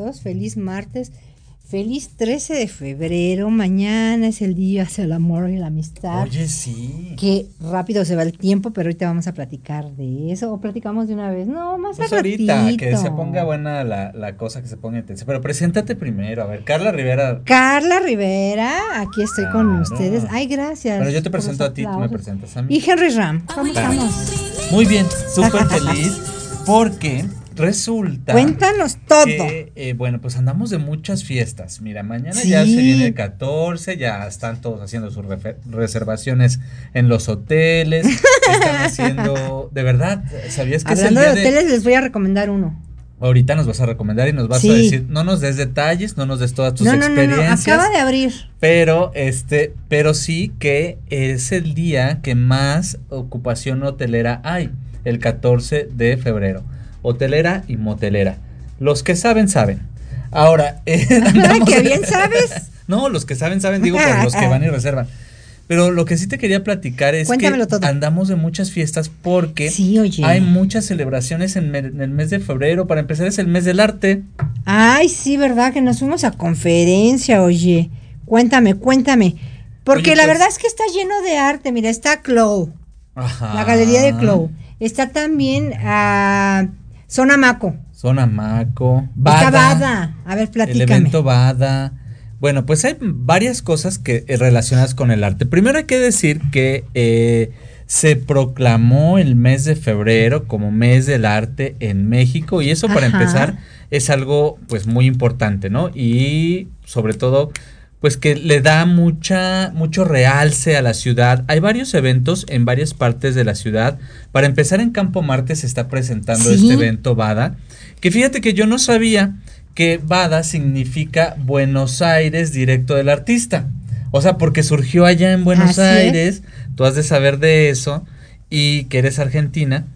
todos. Feliz martes. Feliz 13 de febrero. Mañana es el día hacia el amor y la amistad. Oye, sí. Qué rápido se va el tiempo, pero ahorita vamos a platicar de eso. ¿O platicamos de una vez? No, más Pues ahorita, ratito. que se ponga buena la, la cosa, que se ponga intensa. Pero preséntate primero. A ver, Carla Rivera. Carla Rivera, aquí estoy con ustedes. Ay, gracias. Bueno, yo te presento a ti, tú me presentas a mí. Y Henry Ram. ¿Cómo Claro. estamos? Muy bien, súper feliz porque resulta Cuéntanos todo. que, eh, bueno, pues andamos de muchas fiestas. Mira, mañana ya se viene el 14, ya están todos haciendo sus reservaciones en los hoteles. Están haciendo, de verdad, ¿sabías que Hablando es el día de, hoteles, les voy a recomendar uno. Ahorita nos vas a recomendar y nos vas Sí. a decir, no nos des detalles, no nos des todas tus No, no, no, no, experiencias. acaba de abrir. Pero este, pero sí que es el día que más ocupación hotelera hay, el 14 de febrero. Hotelera y motelera. Los que saben, saben. Ahora, eh, ¡Qué bien sabes! No, los que saben, saben, digo, por los que van y reservan. Pero lo que sí te quería platicar es Cuéntamelo que todo. andamos de muchas fiestas porque Sí, oye. hay muchas celebraciones en, el mes de febrero. Para empezar es el mes del arte. Ay, sí, ¿verdad? Que nos fuimos a conferencia, oye. Cuéntame, cuéntame. Porque Oye, la pues- verdad es que está lleno de arte. Mira, está Clow, la galería de Clow. Está también a Zona Maco. Zona Maco. Bada. Bada. A ver, El platícame. evento Bada. Bueno, pues hay varias cosas que eh, relacionadas con el arte. Primero hay que decir que eh, se proclamó el mes de febrero como mes del arte en México y eso para Ajá. empezar es algo pues muy importante, ¿no? Y sobre todo pues que le da mucha mucho realce a la ciudad. Hay varios eventos en varias partes de la ciudad. Para empezar en Campo Marte se está presentando Sí. este evento Bada, que fíjate que yo no sabía que Bada significa Buenos Aires directo del artista. O sea, porque surgió allá en Buenos Así es. Aires, tú has de saber de eso y que eres argentina.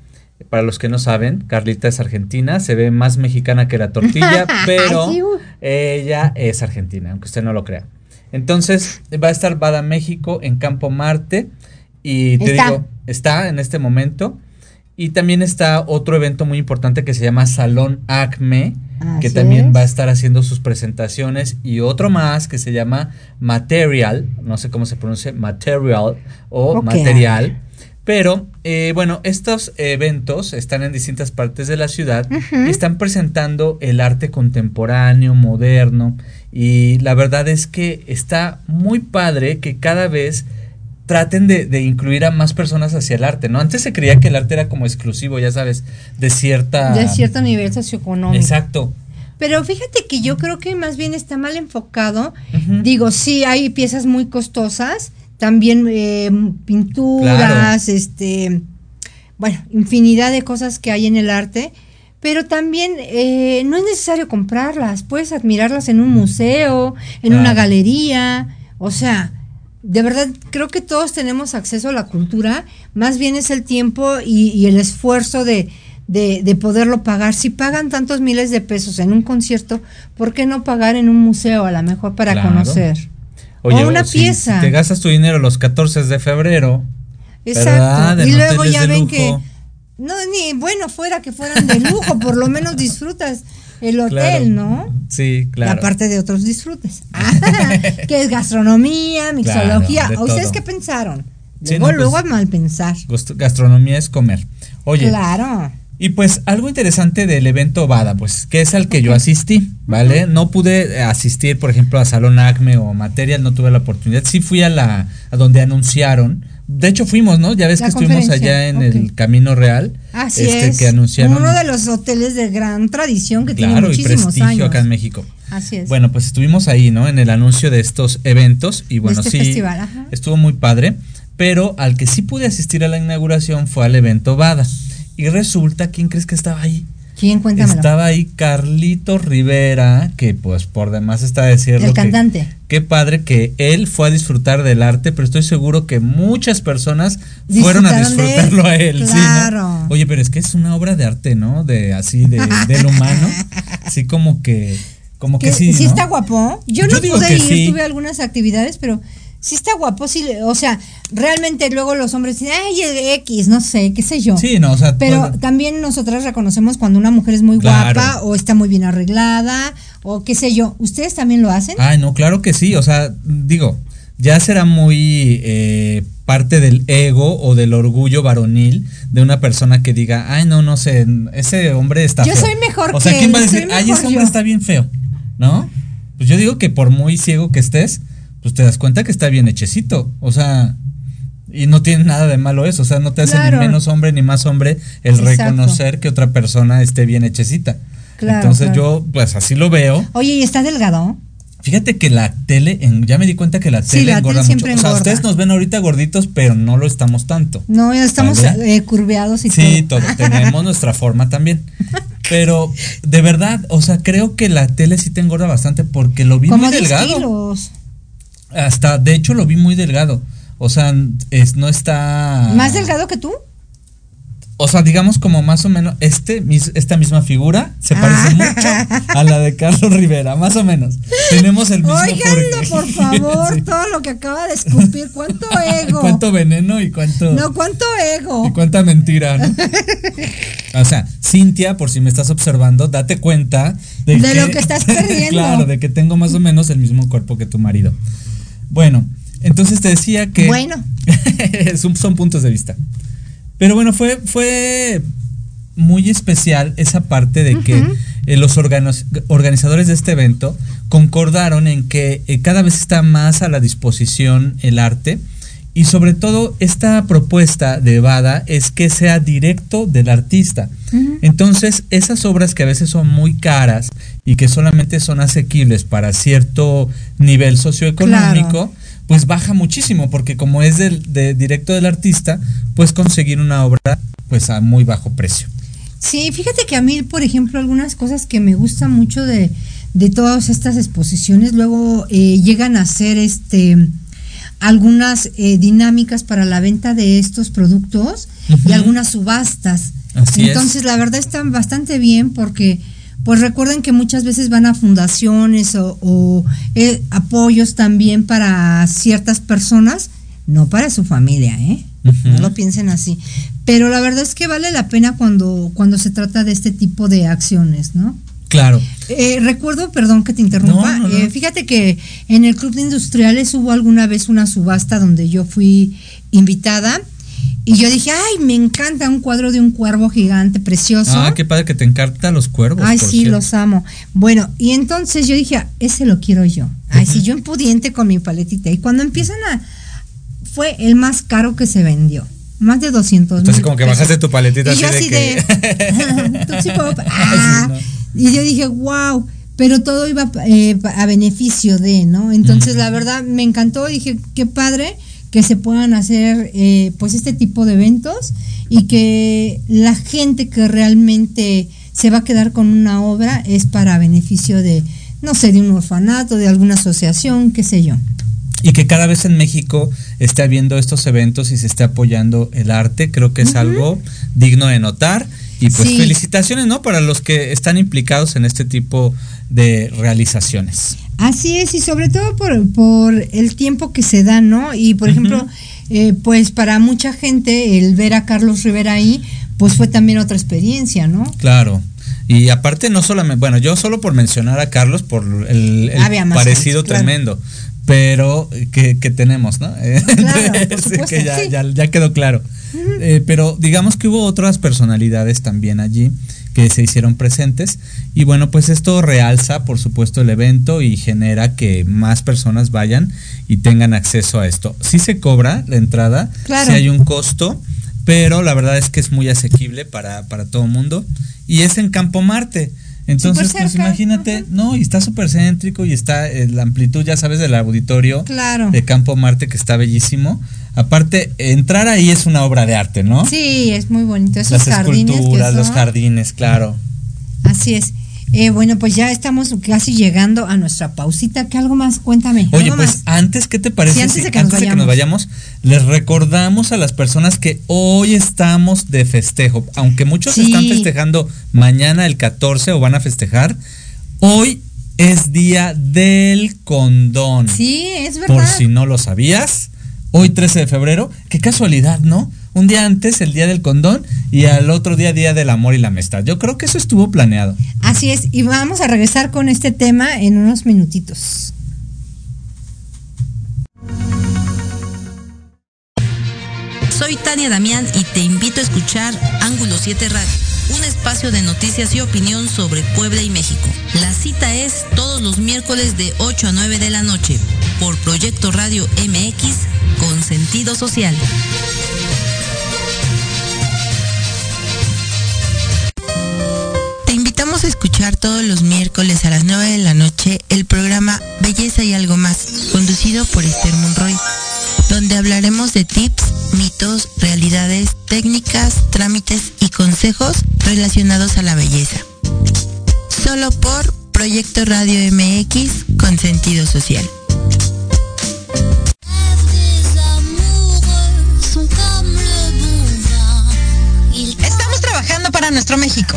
Para los que no saben, Carlita es argentina, se ve más mexicana que la tortilla, pero ella es argentina, aunque usted no lo crea. Entonces, va a estar Bada México en Campo Marte y te Está. digo, está en este momento. Y también está otro evento muy importante que se llama Salón Acme, que también es. va a estar haciendo sus presentaciones. Y otro más que se llama Material, no sé cómo se pronuncia, Material o. Material. Pero eh, bueno, estos eventos están en distintas partes de la ciudad y están presentando el arte contemporáneo, moderno. Y la verdad es que está muy padre que cada vez traten de, de incluir a más personas hacia el arte, ¿no? Antes se creía que el arte era como exclusivo, ya sabes, de cierta... De cierto nivel socioeconómico. Exacto. Pero fíjate que yo creo que más bien está mal enfocado. Digo, sí, hay piezas muy costosas, también eh, pinturas, Claro. este, bueno, infinidad de cosas que hay en el arte, pero también eh, no es necesario comprarlas, puedes admirarlas en un museo, en Claro. una galería, o sea, de verdad creo que todos tenemos acceso a la cultura, más bien es el tiempo y, y el esfuerzo de, de, de poderlo pagar. Si pagan tantos miles de pesos en un concierto, ¿por qué no pagar en un museo a lo mejor para Claro. conocer? O una si- pieza. te gastas tu dinero los 14 de febrero. Exacto. ¿Verdad? Y luego ya ven lujo. que no ni bueno fuera que fueran de lujo, por lo menos disfrutas el hotel, Claro. ¿no? Sí, claro. Aparte de otros disfrutes. que es gastronomía, mixología. de ¿A ¿Ustedes todo. qué pensaron? Sí, Luego, no, luego pues- a mal pensar. Gastronomía es comer. Oye, Claro. Y pues algo interesante del evento Bada, pues que es al que yo asistí, ¿vale? No pude asistir, por ejemplo, a Salón Acme o Material, no tuve la oportunidad. Sí fui a la a donde anunciaron. De hecho fuimos, ¿no? Ya ves La que estuvimos allá en el Camino Real. Así este, es. que anunciaron Uno de los hoteles de gran tradición que tiene claro y muchísimos prestigio años. acá en México. Así es. Bueno, pues estuvimos ahí, ¿no? En el anuncio de estos eventos y bueno, este sí, festival, ajá. estuvo muy padre, pero al que sí pude asistir a la inauguración fue al evento Bada. Y resulta, ¿quién crees que estaba ahí? ¿Quién cuéntamelo? Estaba ahí Carlito Rivera, que pues por demás está decirlo. El que- cantante. Qué padre que él fue a disfrutar del arte, pero estoy seguro que muchas personas fueron a disfrutarlo a él. ¿sí, no? Claro. Oye, pero es que es una obra de arte, ¿no? De así, de, del humano. Así como que, como que, Que sí. sí ¿no? está guapo. Yo, Yo no digo pude ir, sí. tuve algunas actividades, pero sí está guapo, sí, o sea, realmente luego los hombres dicen, ay, X, no sé, qué sé yo. Sí, no, o sea, Pero también nosotras reconocemos cuando una mujer es muy guapa o está muy bien arreglada o qué sé yo. ¿Ustedes también lo hacen? Ay, no, claro que sí, o sea, digo, ya será muy eh, parte del ego o del orgullo varonil de una persona que diga, ay, no, no sé, ese hombre está yo soy mejor O sea, ¿quién va a decir, ay, ese hombre está bien feo? ¿No? Pues yo digo que por muy ciego que estés, pues te das cuenta que está bien hechecito. O sea, y no tiene nada de malo eso. O sea, no te hace ni menos hombre ni más hombre el reconocer que otra persona esté bien hechecita. Entonces yo, pues así lo veo. Oye, ¿y está delgado? Fíjate que la tele, ya me di cuenta que la tele engorda mucho. O sea, ustedes nos ven ahorita gorditos, pero no lo estamos tanto. No, estamos eh, curveados y sí, todo. Sí, tenemos nuestra forma también. Pero de verdad, o sea, creo que la tele sí te engorda bastante porque lo vi muy delgado. Hasta, de hecho, lo vi muy delgado. O sea, es, no está. ¿Más delgado que tú? O sea, digamos como más o menos este, esta misma figura se parece ah. mucho a la de Carlos Rivera, más o menos. Tenemos el mismo. Oiganlo, por favor, todo lo que acaba de escupir, cuánto ego. cuánto veneno y cuánto. No, cuánto ego. Y cuánta mentira, ¿no? o sea, Cintia, por si me estás observando, date cuenta de, de lo que estás perdiendo. claro, de que tengo más o menos el mismo cuerpo que tu marido. Bueno, entonces te decía que. Bueno. son puntos de vista. Pero bueno, fue, fue muy especial esa parte de que eh, los organizadores de este evento concordaron en que eh, cada vez está más a la disposición el arte y sobre todo esta propuesta de Bada es que sea directo del artista. Entonces, esas obras que a veces son muy caras y que solamente son asequibles para cierto nivel socioeconómico, pues baja muchísimo, porque como es del, de directo del artista, puedes conseguir una obra pues a muy bajo precio. Sí, fíjate que a mí, por ejemplo, algunas cosas que me gustan mucho de, de todas estas exposiciones, luego eh, llegan a ser este algunas eh, dinámicas para la venta de estos productos y algunas subastas. Entonces, la verdad están bastante bien porque pues recuerden que muchas veces van a fundaciones o, eh, apoyos también para ciertas personas, no para su familia, ¿eh? No lo piensen así. Pero la verdad es que vale la pena cuando, cuando se trata de este tipo de acciones, ¿no? Claro. Eh, recuerdo, perdón que te interrumpa, eh, fíjate que en el Club de Industriales hubo alguna vez una subasta donde yo fui invitada y yo dije, ay, me encanta un cuadro de un cuervo gigante precioso. Ah, qué padre que te encantan los cuervos. Ay, sí, los amo. Bueno, y entonces yo dije, ese lo quiero yo. Ay, sí, yo pudiente con mi paletita. Y cuando empiezan a... Fue el más caro que se vendió. Más de 200 Entonces como que bajaste tu paletita y así, de, ah, y yo dije, wow pero todo iba eh, a beneficio de, ¿no? Entonces, la verdad, me encantó, dije, qué padre, que se puedan hacer eh, pues este tipo de eventos y que la gente que realmente se va a quedar con una obra es para beneficio de, no sé, de un orfanato, de alguna asociación, qué sé yo. Y que cada vez en México esté habiendo estos eventos y se esté apoyando el arte, creo que es algo digno de notar. Y pues felicitaciones, ¿no? Para los que están implicados en este tipo de realizaciones. Así es, y sobre todo por, por el tiempo que se da, ¿no? Y por ejemplo, eh, pues para mucha gente el ver a Carlos Rivera ahí, pues fue también otra experiencia, ¿no? Claro. Y aparte no solamente, bueno, yo solo por mencionar a Carlos por el, parecido tremendo, pero que, tenemos, ¿no? Claro, que ya, ya, ya, quedó claro. Eh, pero digamos que hubo otras personalidades también allí que se hicieron presentes. Y bueno, pues esto realza, por supuesto, el evento y genera que más personas vayan y tengan acceso a esto. Si se cobra la entrada, si hay un costo, pero la verdad es que es muy asequible para, para todo el mundo. Y es en Campo Marte. Entonces, pues imagínate, no, y está súper céntrico y está eh, la amplitud, ya sabes, del auditorio de Campo Marte que está bellísimo. Aparte, entrar ahí es una obra de arte, ¿no? Sí, es muy bonito. Esos Las esculturas, los jardines, claro. Así es. Eh, bueno, pues ya estamos casi llegando a nuestra pausita. ¿Qué algo más? Cuéntame. Oye, pues antes, ¿qué te parece? antes, de que, antes de que nos vayamos, les recordamos a las personas que hoy estamos de festejo. Aunque muchos están festejando mañana el 14 o van a festejar, hoy es día del condón. Sí, es verdad. Por si no lo sabías, hoy 13 de febrero, qué casualidad, ¿no? Un día antes el día del condón y al otro día día del amor y la amistad. Yo creo que eso estuvo planeado. Así es, y vamos a regresar con este tema en unos minutitos. Soy Tania Damián y te invito a escuchar Ángulo 7 Radio, un espacio de noticias y opinión sobre Puebla y México. La cita es todos los miércoles de 8 a 9 de la noche por Proyecto Radio MX con sentido social. Escuchar todos los miércoles a las 9 de la noche el programa Belleza y algo más, conducido por Esther Monroy donde hablaremos de tips, mitos, realidades, técnicas, trámites y consejos relacionados a la belleza. Solo por Proyecto Radio MX con sentido social. Estamos trabajando para nuestro México.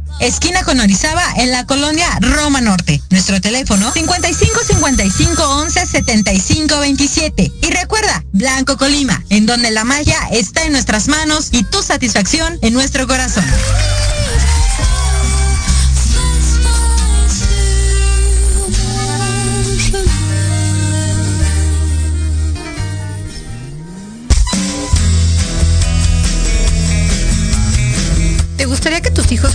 esquina con Orizaba, en la colonia Roma Norte. Nuestro teléfono 55 55 11 75 27. Y recuerda, Blanco Colima, en donde la magia está en nuestras manos y tu satisfacción en nuestro corazón.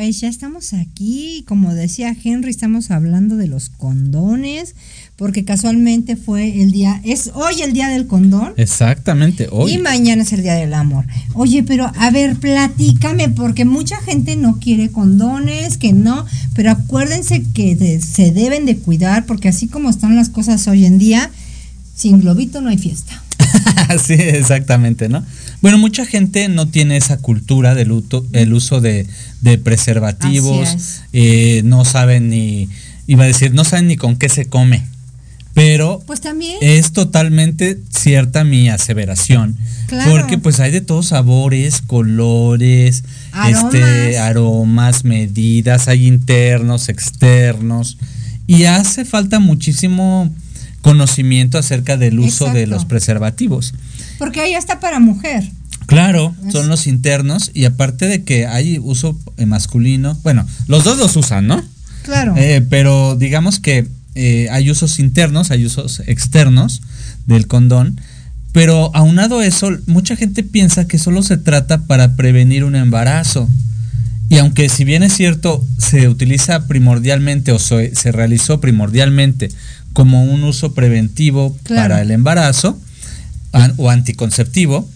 Pues ya estamos aquí, como decía Henry, estamos hablando de los condones, porque casualmente fue el día, es hoy el día del condón. Exactamente, hoy. Y mañana es el día del amor. Oye, pero a ver, platícame, porque mucha gente no quiere condones, que no, pero acuérdense que de- se deben de cuidar, porque así como están las cosas hoy en día, sin globito no hay fiesta. sí, exactamente, ¿no? Bueno, mucha gente no tiene esa cultura del uto- el uso de, de preservativos, eh, no saben ni, iba a decir, no saben ni con qué se come, pero Pues también. es totalmente cierta mi aseveración, Claro. porque pues hay de todos sabores, colores, Aromas. este, aromas, medidas, hay internos, externos, y hace falta muchísimo conocimiento acerca del uso de los preservativos. Porque ahí está para mujer. Claro, son los internos y aparte de que hay uso masculino, bueno, los dos los usan, ¿no? Claro. Eh, pero digamos que eh, hay usos internos, hay usos externos del condón, pero aunado eso, mucha gente piensa que solo se trata para prevenir un embarazo. Y aunque si bien es cierto, se utiliza primordialmente o se, se realizó primordialmente como un uso preventivo Claro. para el embarazo o anticonceptivo,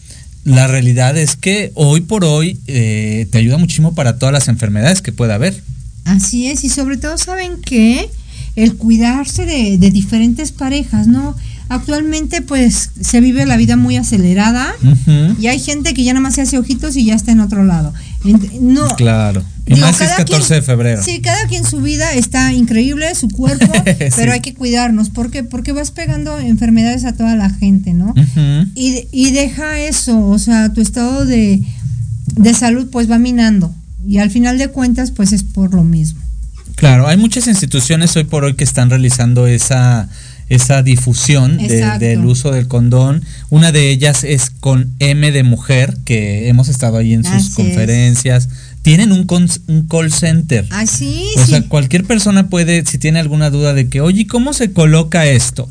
la realidad es que hoy por hoy eh, te ayuda muchísimo para todas las enfermedades que pueda haber. Así es, y sobre todo saben que el cuidarse de, de diferentes parejas, ¿no? Actualmente pues se vive la vida muy acelerada y hay gente que ya nada más se hace ojitos y ya está en otro lado. No, Claro. Y más si es cada 14 quien- de febrero. Sí, cada quien su vida está increíble, su cuerpo, Sí. pero hay que cuidarnos. ¿Por qué? Porque vas pegando enfermedades a toda la gente, ¿no? Y, y deja eso, o sea, tu estado de, de salud pues va minando. Y al final de cuentas pues es por lo mismo. Claro, hay muchas instituciones hoy por hoy que están realizando esa esa difusión de- del uso del condón. Una de ellas es con M de mujer, que hemos estado ahí en sus es. Tienen un, un call center. Ah, sí, O sí. sea, cualquier persona puede, si tiene alguna duda de que, oye, ¿cómo se coloca esto?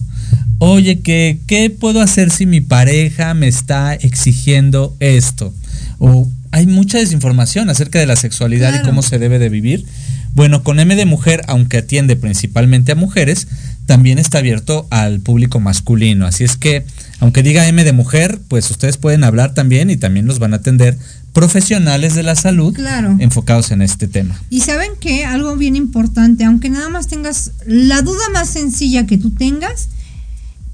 Oye, ¿qué, ¿qué puedo hacer si mi pareja me está exigiendo esto? O hay mucha desinformación acerca de la sexualidad Claro. y cómo se debe de vivir. Bueno, con M de mujer, aunque atiende principalmente a mujeres, también está abierto al público masculino. Así es que, aunque diga M de mujer, pues ustedes pueden hablar también y también los van a atender profesionales de la salud Claro. enfocados en este tema. Y saben que algo bien importante, aunque nada más tengas la duda más sencilla que tú tengas,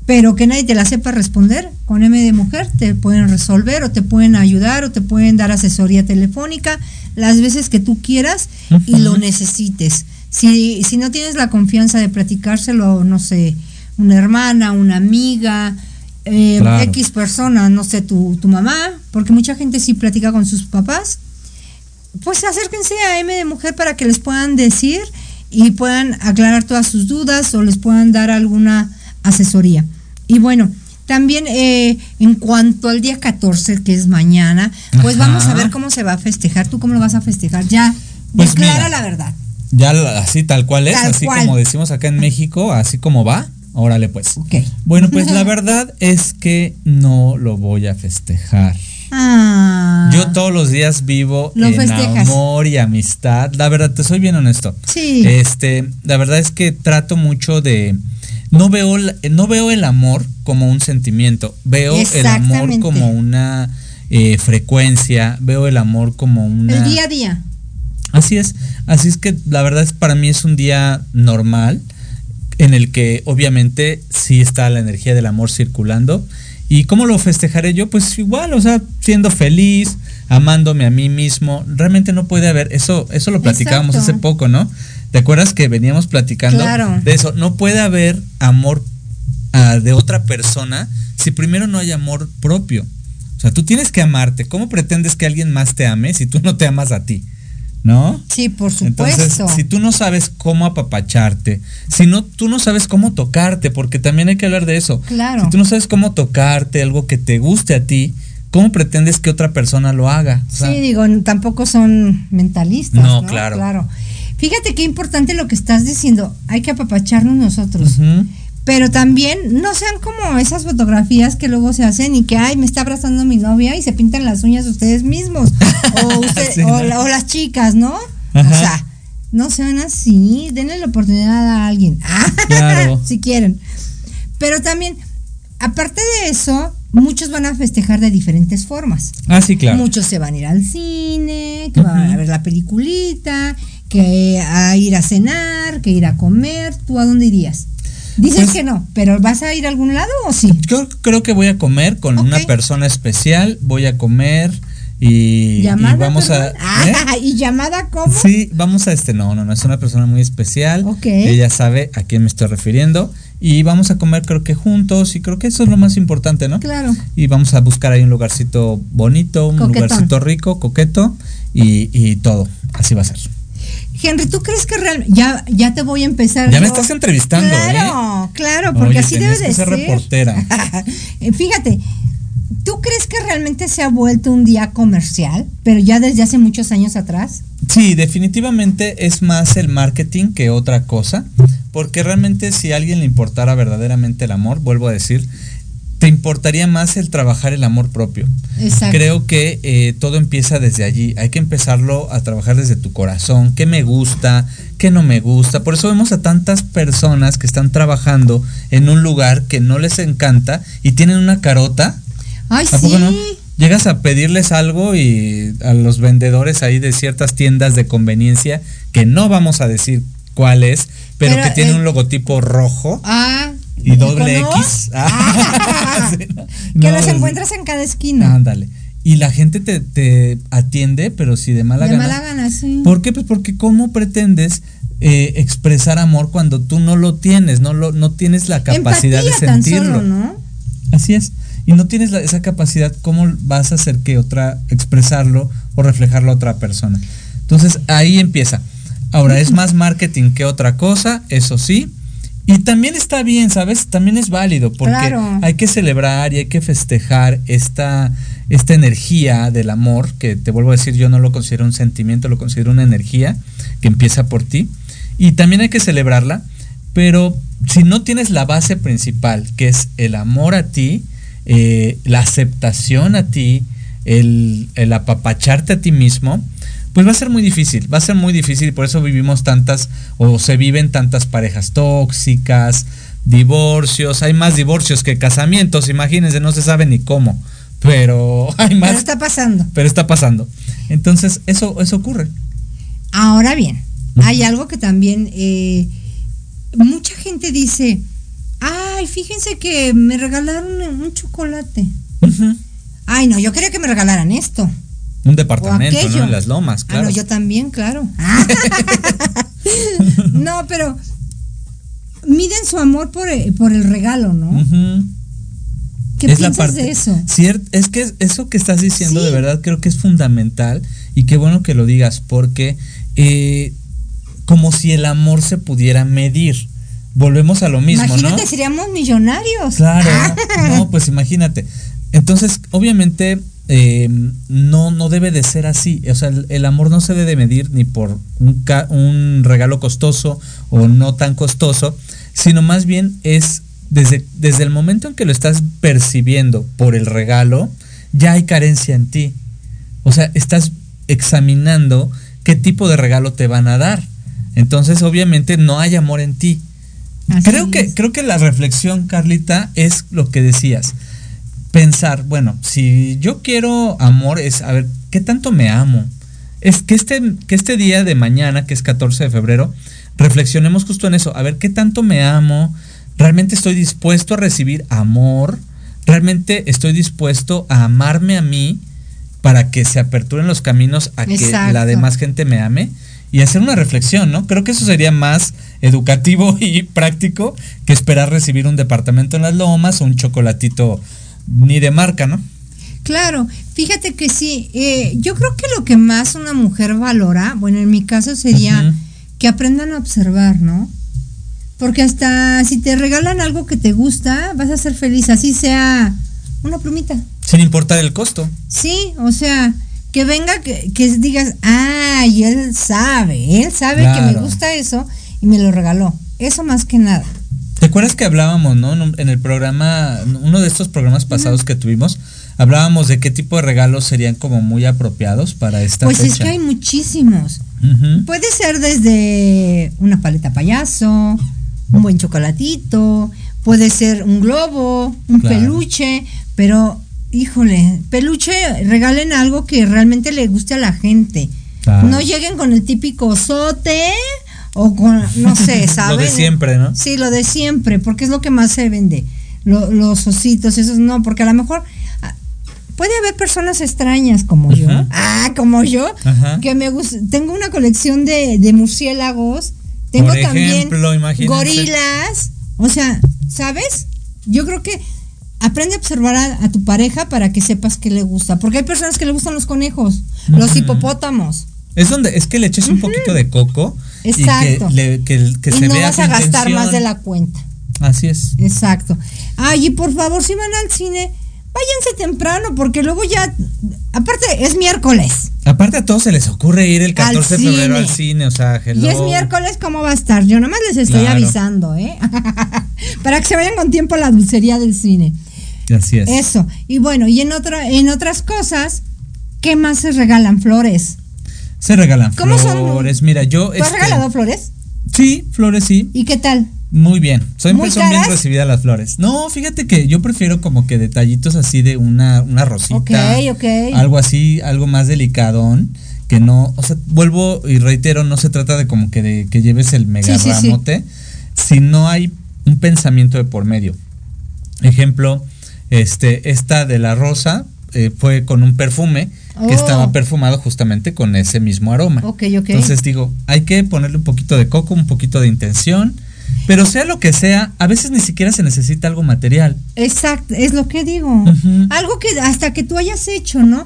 pero que nadie te la sepa responder, con M de mujer te pueden resolver o te pueden ayudar o te pueden dar asesoría telefónica las veces que tú quieras y lo necesites. Si, si no tienes la confianza de platicárselo, no sé, una hermana, una amiga, eh, Claro. X persona, no sé, tu, tu mamá, porque mucha gente sí platica con sus papás, pues acérquense a M de Mujer para que les puedan decir y puedan aclarar todas sus dudas o les puedan dar alguna asesoría. Y bueno, también eh, en cuanto al día 14, que es mañana, pues Ajá. vamos a ver cómo se va a festejar. ¿Tú cómo lo vas a festejar? Ya, Pues declara mira. la verdad. Ya así tal cual es, Tal así cual. como decimos acá en México, así como va, órale pues. Bueno, pues la verdad es que no lo voy a festejar. Ah. Yo todos los días vivo en festejas. amor y amistad. La verdad, te soy bien honesto. Sí. Este, la verdad es que trato mucho de no veo no veo el amor como un sentimiento, veo el amor como una eh, frecuencia, veo el amor como una El día a día. Así es, así es que la verdad es para mí es un día normal en el que obviamente sí está la energía del amor circulando. ¿Y cómo lo festejaré yo? Pues igual, o sea, siendo feliz, amándome a mí mismo. Realmente no puede haber, eso, eso lo platicábamos Exacto. hace poco, ¿no? ¿Te acuerdas que veníamos platicando Claro. de eso? No puede haber amor ah, de otra persona si primero no hay amor propio. O sea, tú tienes que amarte. ¿Cómo pretendes que alguien más te ame si tú no te amas a ti? ¿No? Sí, por supuesto. Entonces, si tú no sabes cómo apapacharte, si no, tú no sabes cómo tocarte, porque también hay que hablar de eso. Claro. Si tú no sabes cómo tocarte, algo que te guste a ti, ¿cómo pretendes que otra persona lo haga? O sea, sí, digo, tampoco son mentalistas. No, No, claro. Claro. Fíjate qué importante lo que estás diciendo. Hay que apapacharnos nosotros. Pero también no sean como esas fotografías que luego se hacen y que, ay, me está abrazando mi novia y se pintan las uñas ustedes mismos. O, usted- Sí, o, ¿no? la- o las chicas, ¿no? Ajá. O sea, no sean así. Denle la oportunidad a alguien. Claro. si quieren. Pero también, aparte de eso, muchos van a festejar de diferentes formas. Ah, sí, claro. Muchos se van a ir al cine, que van a ver la peliculita, que a ir a cenar, que ir a comer. ¿Tú a dónde irías? Dices Pues- que no, pero ¿vas a ir a algún lado o sí? Yo creo que voy a comer con una persona especial, voy a comer y, y ¿Llamada? vamos perdón? a... ¿eh? Ah, ¿Y llamada cómo? Sí, vamos a este, no, no, no, es una persona muy especial. Ok. Ella sabe a quién me estoy refiriendo. Y vamos a comer creo que juntos y creo que eso es lo más importante, ¿no? Claro. Y vamos a buscar ahí un lugarcito bonito, un Coquetón. lugarcito rico, coqueto y, y todo. Así va a ser. Henry, ¿tú crees que realmente ya, ya te voy a empezar? Ya me estás entrevistando, Claro, ¿eh? claro, porque Oye, así debe de ser. reportera. Eh, Fíjate, ¿tú crees que realmente se ha vuelto un día comercial, pero ya desde hace muchos años atrás? Sí, definitivamente es más el marketing que otra cosa, porque realmente si a alguien le importara verdaderamente el amor, vuelvo a decir, te importaría más el trabajar el amor propio. Exacto. Creo que eh, todo empieza desde allí. Hay que empezarlo a trabajar desde tu corazón. ¿Qué me gusta? ¿Qué no me gusta? Por eso vemos a tantas personas que están trabajando en un lugar que no les encanta y tienen una carota. Ay, ¿A poco sí. no? Llegas a pedirles algo y a los vendedores ahí de ciertas tiendas de conveniencia, que no vamos a decir cuál es, pero, Pero, que tiene eh, un logotipo rojo Ah. Y doble. X. Ah, Sí, ¿no? que los encuentras en cada esquina. Ándale. Y la gente te, te atiende, pero sí de mala de gana. mala gana, sí. ¿Por qué? Pues porque cómo pretendes eh, expresar amor cuando tú no lo tienes, no lo, no tienes la capacidad Empatía de tan sentirlo. solo, ¿no? Así es. Y no tienes la- esa capacidad, ¿cómo vas a hacer que otra, expresarlo o reflejarlo a otra persona? Entonces ahí empieza. Ahora, es más marketing que otra cosa, eso sí. Y también está bien, ¿sabes? También es válido porque Claro. hay que celebrar y hay que festejar esta, esta energía del amor, que te vuelvo a decir, yo no lo considero un sentimiento, lo considero una energía que empieza por ti. Y también hay que celebrarla, pero si no tienes la base principal, que es el amor a ti, eh, la aceptación a ti, el, el apapacharte a ti mismo, pues va a ser muy difícil, va a ser muy difícil y por eso vivimos tantas o se viven tantas parejas tóxicas, divorcios, hay más divorcios que casamientos, imagínense, no se sabe ni cómo, pero hay más, Pero está pasando. pero está pasando. Entonces, eso, eso ocurre. Ahora bien, hay algo que también eh, mucha gente dice, ay, fíjense que me regalaron un chocolate. Ay, no, yo quería que me regalaran esto. Un departamento. ¿no? En las lomas, Ah, claro. no, yo también, claro. no, pero miden su amor por, el- por el regalo, ¿no? ¿Qué es la piensas parte, de eso? es que es- eso que estás diciendo Sí. de verdad creo que es fundamental y qué bueno que lo digas porque eh, como si el amor se pudiera medir. Volvemos a lo mismo, Imagínate, ¿no? seríamos millonarios. Claro, no, pues imagínate. Entonces, obviamente, eh, no, no debe de ser así. O sea, el, el amor no se debe de medir ni por un, ca- un regalo costoso o no tan costoso, sino más bien es desde, desde el momento en que lo estás percibiendo por el regalo, ya hay carencia en ti. O sea, estás examinando qué tipo de regalo te van a dar. Entonces, obviamente, no hay amor en ti. Así creo que creo que la reflexión, Carlita, es lo que decías. Pensar, bueno, si yo quiero amor es a ver, ¿qué tanto me amo? Es que este que este día de mañana, que es 14 de febrero, reflexionemos justo en eso, a ver qué tanto me amo, realmente estoy dispuesto a recibir amor, realmente estoy dispuesto a amarme a mí para que se aperturen los caminos a que Exacto. la demás gente me ame y hacer una reflexión, ¿no? Creo que eso sería más educativo y práctico que esperar recibir un departamento en las lomas o un chocolatito ni de marca, ¿no? Claro, fíjate que sí, eh, yo creo que lo que más una mujer valora, bueno, en mi caso sería que aprendan a observar, ¿no? Porque hasta si te regalan algo que te gusta, vas a ser feliz, así sea una plumita. Sin importar el costo. Sí, o sea, que venga, que, que digas, ay, él sabe, él sabe que me gusta eso y me lo regaló. Eso más que nada. ¿Te acuerdas que hablábamos, no? En el programa, uno de estos programas pasados que tuvimos, hablábamos de qué tipo de regalos serían como muy apropiados para esta Pues fecha. es que hay muchísimos. Puede ser desde una paleta payaso, un buen chocolatito, puede ser un globo, un Claro. peluche, pero híjole, peluche, regalen algo que realmente le guste a la gente. Claro. No lleguen con el típico sote o con, no sé, ¿saben? Lo de siempre, ¿no? Sí, lo de siempre, porque es lo que más se vende. Lo- los ositos, esos no, porque a lo mejor ah, puede haber personas extrañas como yo. Ah, como yo, Ajá. que me gusta. Tengo una colección de, de murciélagos. Tengo Por también gorilas. O sea, ¿sabes? Yo creo que aprende a observar a, a tu pareja para que sepas qué le gusta. Porque hay personas que le gustan los conejos, los hipopótamos. Es donde es que le eches un poquito de coco Exacto. y que, le- que- que y se no vea vas a gastar más de la cuenta. Así es. Exacto. Ay, y por favor, si van al cine, váyanse temprano porque luego ya, aparte es miércoles. Aparte a todos se les ocurre ir el 14 Al de febrero al cine, o sea, hello. Y es miércoles, ¿cómo va a estar? Yo nomás les estoy Claro. avisando, ¿eh? Para que se vayan con tiempo a la dulcería del cine. Así es. Eso. Y bueno, y en otra, en otras cosas, ¿qué más se regalan? Flores. Se regalan ¿Cómo son? flores. Mira, yo. ¿Tú has este, regalado flores? Sí, flores sí. ¿Y qué tal? Muy bien. Siempre ¿Muy son bien caras? recibidas las flores. No, fíjate que yo prefiero como que detallitos así de una, una rosita. Ok, ok. Algo así, algo más delicadón. Que no, o sea, vuelvo y reitero, no se trata de como que de que lleves el mega Sí, sí, sí. ramote, si no hay un pensamiento de por medio. Ejemplo, este, esta de la rosa eh, fue con un perfume Oh. que estaba perfumado justamente con ese mismo aroma. Ok, ok. Entonces digo, hay que ponerle un poquito de coco, un poquito de intención, pero sea lo que sea, a veces ni siquiera se necesita algo material. Exacto, es lo que digo. Algo que hasta que tú hayas hecho, ¿no?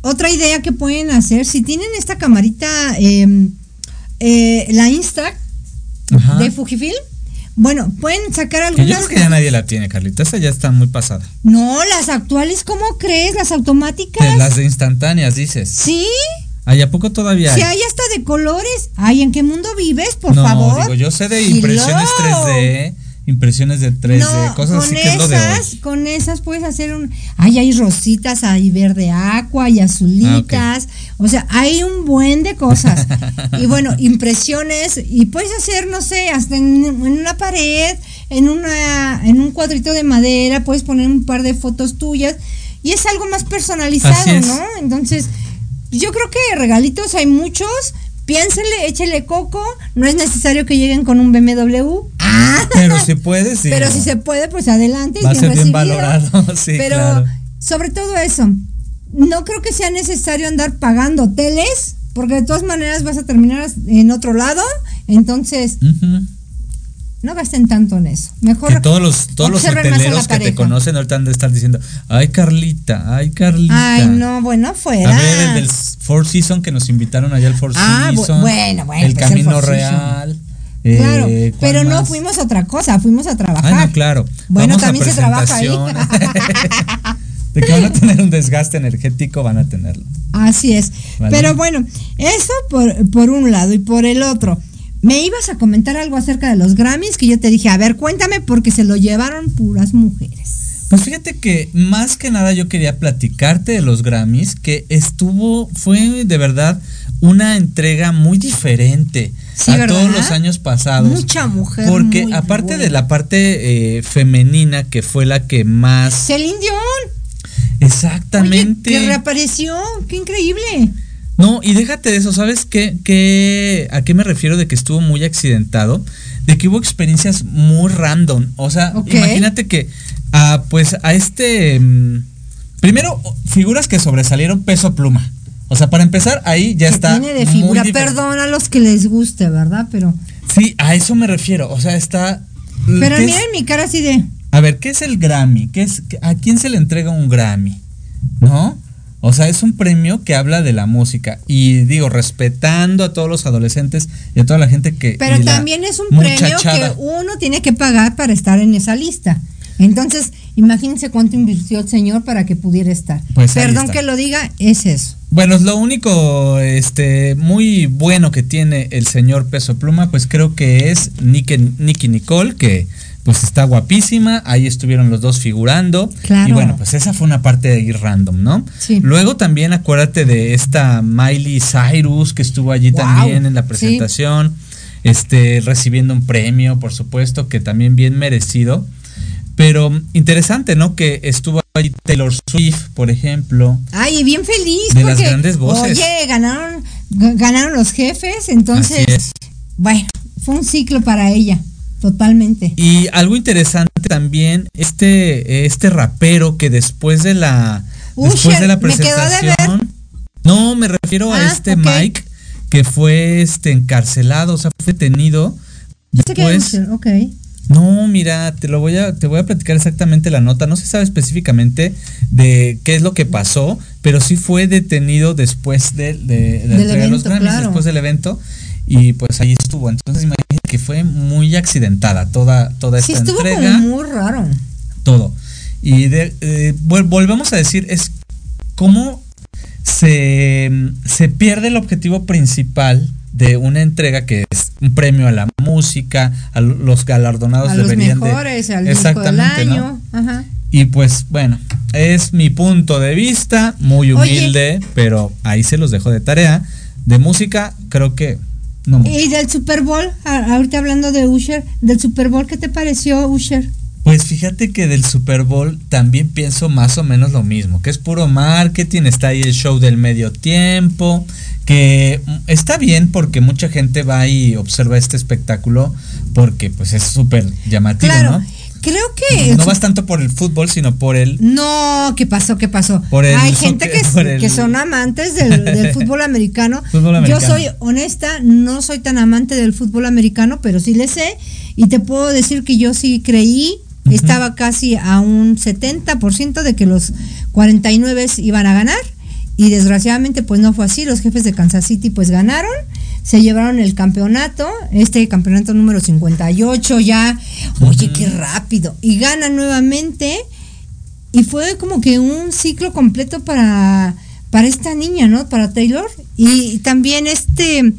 Otra idea que pueden hacer, si tienen esta camarita, eh, eh, la Insta Ajá. de Fujifilm, bueno, pueden sacar Que yo algunas. creo que ya nadie la tiene, Carlita. Esa ya está muy pasada. No, las actuales, ¿cómo crees? Las automáticas. De las de instantáneas, dices. Sí, ¿Ay, a poco todavía si hay? hay hasta de colores. Ay, ¿en qué mundo vives, por no, favor? digo, yo sé de Hello. impresiones 3D, impresiones de 3D, No, cosas con así que es lo de esas, hoy. con esas puedes hacer un, ay, hay rositas, hay verde aqua, hay azulitas, Ah, o sea, hay un buen de cosas. y bueno, impresiones, y puedes hacer, no sé, hasta en, en una pared, en una, en un cuadrito de madera, puedes poner un par de fotos tuyas, y es algo más personalizado. ¿no? Entonces, yo creo que regalitos hay muchos. Piénsele, échele coco. No es necesario que lleguen con un BMW. Ah, Pero si puedes, sí. pero si se puede, pues adelante. Va a ser bien valorado, sí, Pero claro. sobre todo eso, no creo que sea necesario andar pagando hoteles, porque de todas maneras vas a terminar en otro lado. Entonces, Ujú. No gasten tanto en eso. Mejor Que todos los, todos los hoteleros que te conocen ahorita han de estar diciendo, ay Carlita, ay Carlita. Ay, no, bueno, fuera. A ver, el del Four Season que nos invitaron allá al Four Ah, bu- Season. bueno, bueno, El pues Camino. Real. Claro, eh, ¿cuál pero no fuimos a otra cosa, fuimos a trabajar. Ah, no, claro. Bueno, Vamos también se trabaja ahí. De que van a tener un desgaste energético, van a tenerlo. Así es. Vale. Pero bueno, eso por, por un lado y por el otro. Me ibas a comentar algo acerca de los Grammys que yo te dije, a ver, cuéntame porque se lo llevaron puras mujeres. Pues fíjate que más que nada yo quería platicarte de los Grammys, que estuvo, fue de verdad una entrega muy diferente Sí, a ¿verdad? todos los años pasados. Mucha mujer. Porque muy aparte buena. de la parte eh, femenina, que fue la que más... Celine Dion. Exactamente. Oye, que reapareció. Qué increíble. No, y déjate de eso, ¿sabes qué, qué, a qué me refiero de que estuvo muy accidentado? De que hubo experiencias muy random. O sea, imagínate que, ah, pues a este... mm, primero, figuras que sobresalieron peso pluma. O sea, para empezar, ahí ya que está. tiene de figura. Perdón a los que les guste, ¿verdad? Pero, Sí, a eso me refiero. O sea, está. pero ¿qué es- miren mi cara así de. A ver, ¿qué es el Grammy? ¿Qué es, ¿A quién se le entrega un Grammy? ¿No? O sea, es un premio que habla de la música. Y digo, respetando a todos los adolescentes y a toda la gente que. Pero también es un premio que uno tiene que pagar para estar en esa lista. Entonces, imagínense cuánto invirtió el señor para que pudiera estar. Pues Perdón que lo diga, es eso. Bueno, es lo único este muy bueno que tiene el señor Peso Pluma, pues creo que es Nicky, Nicky Nicole, que pues está guapísima, ahí estuvieron los dos figurando. Claro. Y bueno, pues esa fue una parte de ahí random, ¿no? Sí. Luego también acuérdate de esta Miley Cyrus que estuvo allí Wow, también en la sí. presentación, este, recibiendo un premio, por supuesto, que también bien merecido. Pero interesante, ¿no? Que estuvo allí Taylor Swift, por ejemplo. Ay, bien feliz De porque las grandes voces. oye, ganaron ganaron los jefes, entonces Así es. bueno, fue un ciclo para ella, totalmente. Y algo interesante también, este, este rapero que después de la después de la me quedó de ver. presentación. No, me refiero a Ah, este. Mike que fue este encarcelado, o sea, fue detenido. Después, no, mira, te lo voy a, te voy a platicar exactamente la nota. No se sabe específicamente de qué es lo que pasó, pero sí fue detenido después de, de, de la Del de los evento, Grammys, claro. después del evento. Y pues ahí estuvo. Entonces imagínate que fue muy accidentada toda, toda Sí esta estuvo entrega como muy raro. todo. Y de, eh, volvemos a decir, es cómo se, se pierde el objetivo principal de una entrega que es un premio a la música, a los galardonados a deberían los mejores, de al exactamente, del año. Ajá. Y pues bueno, es mi punto de vista, muy humilde, pero ahí se los dejo de tarea. De música, creo que no ¿Y del Super Bowl? Ahorita hablando de Usher, del Super Bowl, ¿qué te pareció Usher? Pues fíjate que del Super Bowl también pienso más o menos lo mismo, que es puro marketing, está ahí el show del medio tiempo, que está bien porque mucha gente va y observa este espectáculo porque pues es súper llamativo, ¿no? Creo que. No vas tanto por el fútbol, sino por el. No, ¿qué pasó? ¿Qué pasó? Hay gente que, que, son amantes del, fútbol, americano. Yo soy honesta, no soy tan amante del fútbol americano, pero sí le sé. Y te puedo decir que yo sí creí, estaba casi a un 70% de que los 49 iban a ganar. Y desgraciadamente, pues no fue así. Los jefes de Kansas City, pues ganaron se llevaron el campeonato, este campeonato número 58 ya, oye, qué rápido, y ganan nuevamente, y fue como que un ciclo completo para, para esta niña, ¿no? Para Taylor, y también este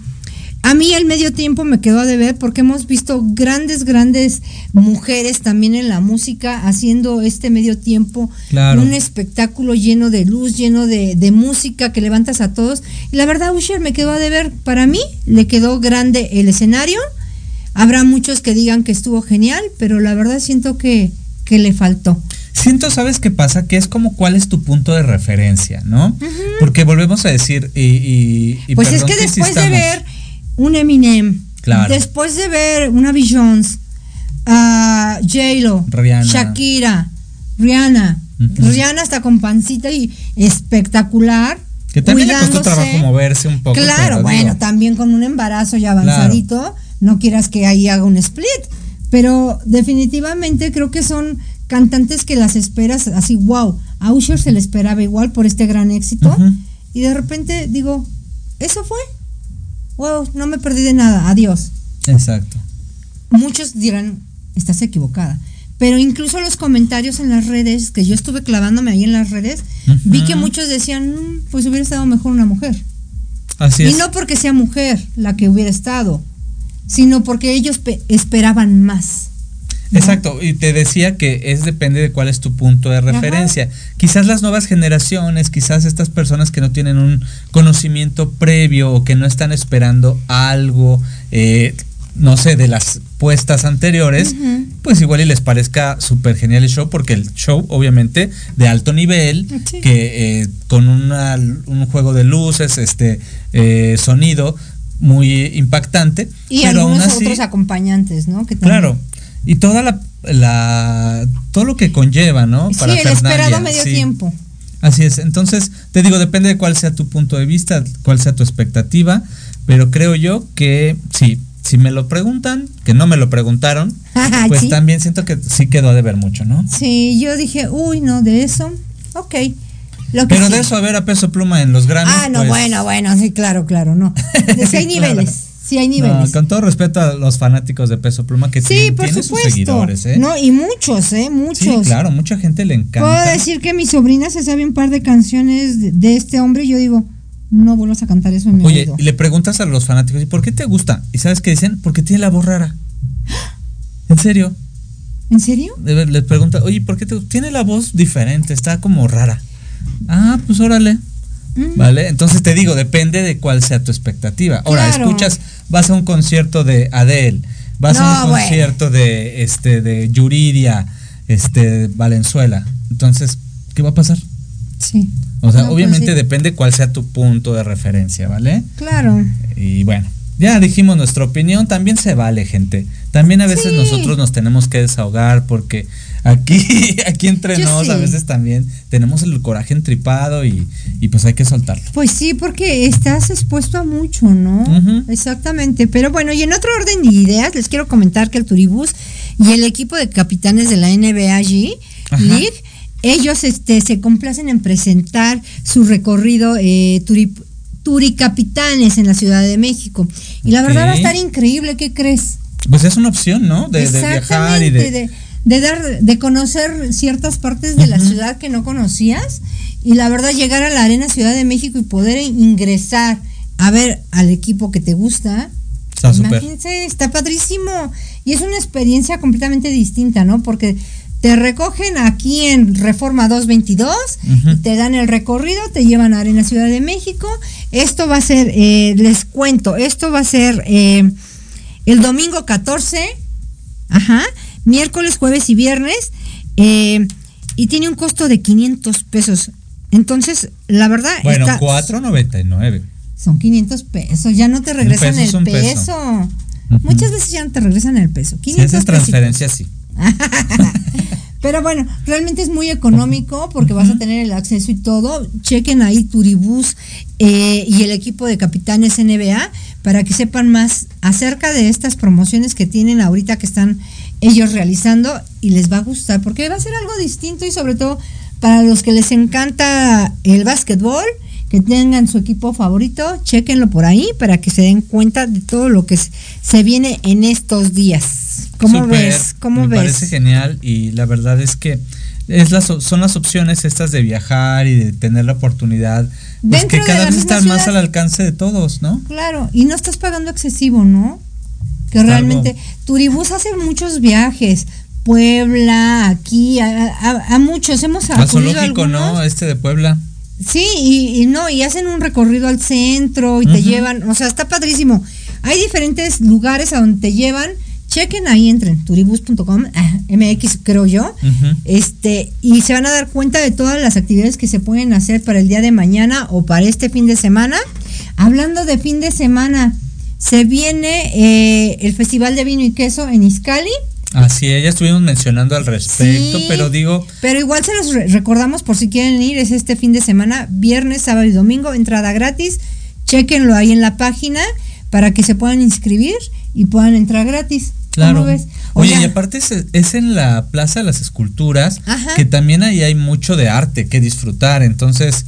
a mí el medio tiempo me quedó a deber porque hemos visto grandes, grandes mujeres también en la música haciendo este medio tiempo. Un espectáculo lleno de luz, lleno de, música que levantas a todos. Y la verdad, Usher me quedó a deber. Para mí le quedó grande el escenario. Habrá muchos que digan que estuvo genial, pero la verdad siento que, que le faltó. Siento, ¿sabes qué pasa? Que es como cuál es tu punto de referencia, ¿no? Porque volvemos a decir, y... pues es que después de ver un Eminem, después de ver una Jones, uh, J-Lo, Shakira, Rihanna, Rihanna está con pancita y espectacular. Que también le costó trabajo moverse un poco. Claro, bueno, también con un embarazo ya avanzadito, no quieras que ahí haga un split. Pero definitivamente creo que son cantantes que las esperas así, wow. A Usher se le esperaba igual por este gran éxito. Y de repente digo, eso fue wow, no me perdí de nada, adiós. Exacto. Muchos dirán, estás equivocada. Pero incluso los comentarios en las redes, que yo estuve clavándome ahí en las redes, vi que muchos decían, mm, pues hubiera estado mejor una mujer. Así es. Y no porque sea mujer la que hubiera estado, sino porque ellos esperaban más. Exacto, y te decía que es depende de cuál es tu punto de referencia. Quizás las nuevas generaciones, quizás estas personas que no tienen un conocimiento previo o que no están esperando algo, eh, no sé, de las puestas anteriores, pues igual y les parezca súper genial el show, porque el show obviamente de alto nivel, que eh, con una, un juego de luces, este eh, sonido muy impactante. Y pero algunos otros acompañantes, ¿no? Que claro, y toda la, la todo lo que conlleva, ¿no? Para sí, el esperado medio tiempo. Así es. Entonces, te digo, depende de cuál sea tu punto de vista, cuál sea tu expectativa, pero creo yo que sí, si me lo preguntan, que no me lo preguntaron, pues también siento que sí quedó de ver mucho, ¿no? Sí, yo dije, uy, no, de eso, ok. Pero de eso a ver a peso pluma en los Grammys. Ah, no, pues bueno, bueno, sí, claro, claro, no. De hay niveles. Sí, hay niveles. con todo respeto a los fanáticos de Peso Pluma que sí, tienen, sus seguidores, ¿eh? No, y muchos, ¿eh? Muchos. Sí, claro, mucha gente le encanta. Puedo decir que mi sobrina se sabe un par de canciones de, este hombre y yo digo, no vuelvas a cantar eso en mi Oye, y le preguntas a los fanáticos, ¿y por qué te gusta? ¿Y sabes qué dicen? Porque tiene la voz rara. ¿En serio? ¿En serio? Les pregunta, oye, ¿por qué te Tiene la voz diferente, está como rara. Ah, pues órale. ¿Vale? Entonces te digo, depende de cuál sea tu expectativa. Ahora, escuchas, vas a un concierto de Adele, vas a un concierto de este de Yuridia, este Valenzuela. Entonces, ¿qué va a pasar? Sí. O sea, pues obviamente depende cuál sea tu punto de referencia, ¿vale? Claro. Y bueno, ya dijimos nuestra opinión, también se vale, gente. También a veces nosotros nos tenemos que desahogar porque aquí, aquí entre nos a veces también tenemos el coraje entripado y, pues hay que soltarlo. Pues sí, porque estás expuesto a mucho, ¿no? Exactamente. Pero bueno, y en otro orden de ideas, les quiero comentar que el Turibus y el equipo de capitanes de la NBA League, ellos este, se complacen en presentar su recorrido eh, Turicapitanes en la Ciudad de México. Y la verdad va a estar increíble, ¿qué crees? Pues es una opción, ¿no? De, viajar y de de dar, de conocer ciertas partes de la ciudad que no conocías y la verdad llegar a la Arena Ciudad de México y poder ingresar a ver al equipo que te gusta. Está. Imagínense, está padrísimo. Y es una experiencia completamente distinta, ¿no? Porque te recogen aquí en Reforma 222 y te dan el recorrido, te llevan a Arena Ciudad de México. Esto va a ser, eh, les cuento, esto va a ser eh, el domingo 14, ajá, miércoles, jueves y viernes, eh, y tiene un costo de 500 pesos. Entonces, la verdad... Bueno, está- 4.99. son 500 pesos, ya no te regresan peso el peso. Muchas veces ya no te regresan el peso. Si 500 haces pesitos. transferencia, sí. Pero bueno, realmente es muy económico porque vas a tener el acceso y todo. Chequen ahí Turibús eh, y el equipo de capitanes NBA para que sepan más acerca de estas promociones que tienen ahorita que están ellos realizando y les va a gustar porque va a ser algo distinto y sobre todo para los que les encanta el básquetbol, que tengan su equipo favorito, chequenlo por ahí para que se den cuenta de todo lo que se- viene en estos días. ¿Cómo ves? ¿Cómo me ves? parece genial y la verdad es que es las, son las opciones estas de viajar y de tener la oportunidad pues que cada vez están más al alcance de todos, ¿no? Claro, y no estás pagando excesivo, ¿no? Que realmente Turibús hace muchos viajes, Puebla, aquí, a, a- a muchos hemos acudido a ¿no? Este de Puebla. Sí, y, y no, y hacen un recorrido al centro y te llevan, o sea, está padrísimo. Hay diferentes lugares a donde te llevan. Chequen ahí, entren, turibus.com, ah, MX creo yo, este, y se van a dar cuenta de todas las actividades que se pueden hacer para el día de mañana o para este fin de semana. Hablando de fin de semana, se viene eh, el Festival de Vino y Queso en Izcali. Así es, ya estuvimos mencionando al respecto, Sí, pero digo, Pero igual se los re- recordamos por si quieren ir, es este fin de semana, viernes, sábado y domingo, entrada gratis. Chequenlo ahí en la página para que se puedan inscribir y puedan entrar gratis. Claro. Oye, y aparte es, es en la Plaza de las Esculturas, Ajá. que también ahí hay mucho de arte que disfrutar. Entonces,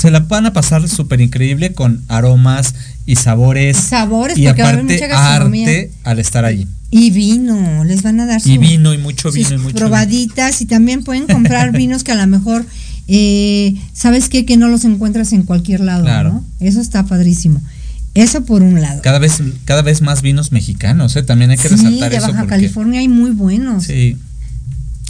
se la van a pasar súper increíble con aromas y sabores. Sabores, y porque va a haber aparte mucha gastronomía. arte al estar allí. Y vino, les van a dar su, Y vino, y mucho vino, sus y mucho vino. probaditas y también pueden comprar vinos que a lo mejor, eh, ¿sabes qué? Que no los encuentras en cualquier lado, Claro. ¿no? Eso está padrísimo. Eso por un lado. Cada vez, cada vez más vinos mexicanos, ¿eh? También hay que sí, resaltar de eso. Baja porque, California hay muy buenos. Sí,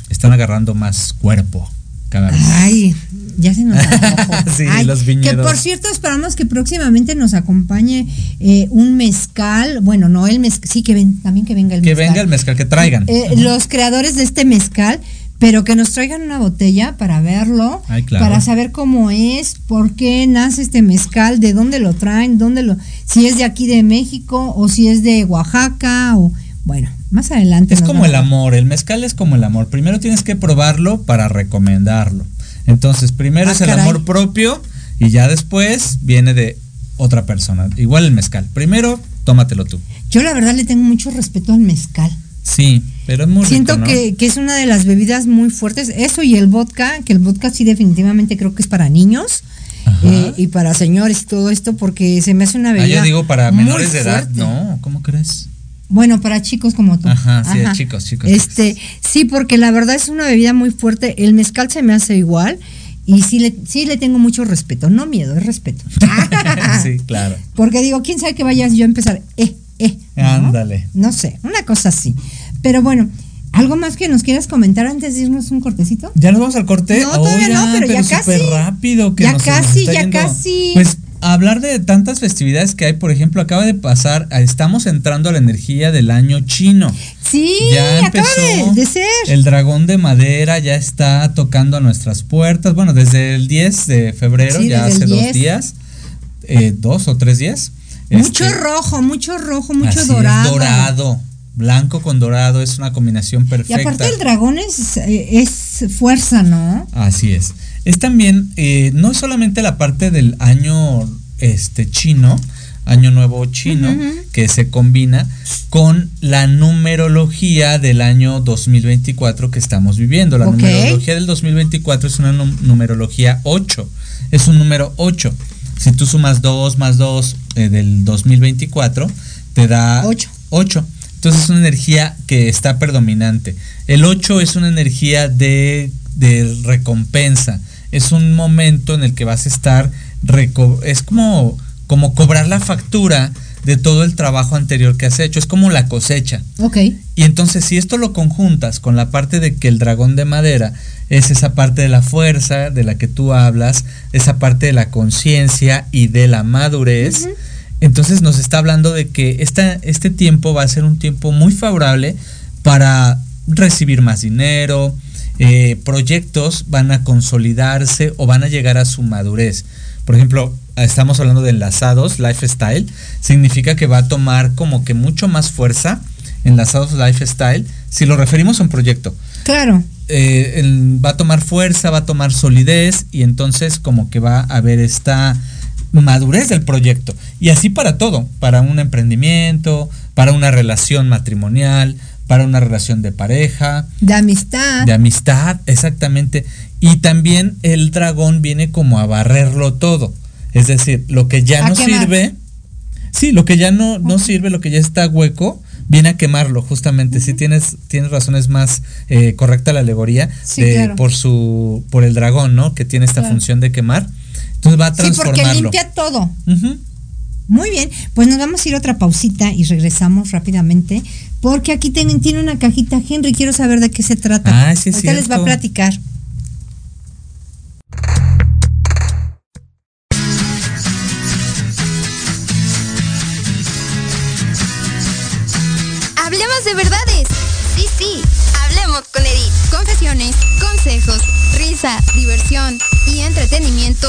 están agarrando más cuerpo cada vez. Ay, ya se nos. Sí, Ay, los Que viñedos. por cierto esperamos que próximamente nos acompañe eh, un mezcal. Bueno, no el mezcal, sí que ven, también que venga el que mezcal. venga el mezcal, que traigan. Eh, Los creadores de este mezcal, pero que nos traigan una botella para verlo, Ay, claro. para saber cómo es, por qué nace este mezcal, de dónde lo traen, dónde lo, si es de aquí de México o si es de Oaxaca o bueno, más adelante. Es como el amor, el mezcal es como el amor. Primero tienes que probarlo para recomendarlo. Entonces, primero Ah, es el caray. amor propio y ya después viene de otra persona. Igual el mezcal. Primero, tómatelo tú. Yo la verdad le tengo mucho respeto al mezcal. Sí, pero es muy Siento rico, ¿no? que, que es una de las bebidas muy fuertes. Eso y el vodka, que el vodka sí definitivamente creo que es para niños eh, y para señores y todo esto, porque se me hace una Ah, bebida. yo digo para menores de edad. No, ¿cómo crees? Bueno, para chicos como tú. Ajá, sí, chicos, chicos, Este, sí, porque la verdad es una bebida muy fuerte. El mezcal se me hace igual y sí le, sí le tengo mucho respeto. No miedo, es respeto. sí, claro. Porque digo, quién sabe que vayas yo a empezar, eh, eh. Ándale. No sé, una cosa así. Pero bueno, ¿algo más que nos quieras comentar antes de irnos un cortecito? ¿Ya nos vamos al corte? No, todavía no, pero ya casi. rápido que Ya nos- se nos casi, ya yendo. casi. Pues hablar de tantas festividades que hay, por ejemplo, acaba de pasar, ah, estamos entrando a la energía del año chino. Sí, Ya acaba empezó de, de ser. El dragón de madera ya está tocando a nuestras puertas. Bueno, desde el 10 de febrero, Sí, ya hace dos 10. días, eh, dos o tres días. mucho Este, rojo, mucho rojo, mucho así es, dorado. dorado. Blanco con dorado es una combinación Y perfecta. aparte el dragón es, eh, es fuerza, ¿no? Así es. Es también, eh, no es solamente la parte del año este chino, año nuevo chino, que se combina con la numerología del año 2024 que estamos viviendo. La numerología del 2024 es una num- numerología 8, es un número 8. Si tú sumas 2 más 2 eh, del 2024, te da Ocho. 8. Entonces es una energía que está predominante. El 8 es una energía de, de recompensa. Es un momento en el que vas a estar, es como, como cobrar la factura de todo el trabajo anterior que has hecho. Es como la cosecha. Ok. Y entonces si esto lo conjuntas con la parte de que el dragón de madera es esa parte de la fuerza de la que tú hablas, esa parte de la conciencia y de la madurez, entonces nos está hablando de que esta, este tiempo va a ser un tiempo muy favorable para recibir más dinero, eh, proyectos van a consolidarse o van a llegar a su madurez. Por ejemplo, estamos hablando de enlazados, lifestyle, significa que va a tomar como que mucho más fuerza enlazados lifestyle si lo referimos a un proyecto. Claro. Eh, va a tomar fuerza, va a tomar solidez y entonces como que va a haber esta madurez del proyecto. Y así para todo, para un emprendimiento, para una relación matrimonial, para una relación de pareja. De amistad. De amistad, exactamente. Y también el dragón viene como a barrerlo todo. Es decir, lo que ya no sirve, sí, lo que ya no, no sirve, lo que ya está hueco, viene a quemarlo, justamente. Si tienes, tienes razones más eh, correcta la alegoría por su, por el dragón, ¿no? Que tiene esta función de quemar. Entonces va a transformarlo. Sí, porque limpia todo. Muy bien, pues nos vamos a ir a otra pausita y regresamos rápidamente, porque aquí tienen, tiene una cajita, Henry, quiero saber de qué se trata. Ah, sí, Ahorita les va a platicar. Hablemos de verdades. Sí, sí, hablemos con Edith. Confesiones, consejos, risa, diversión y entretenimiento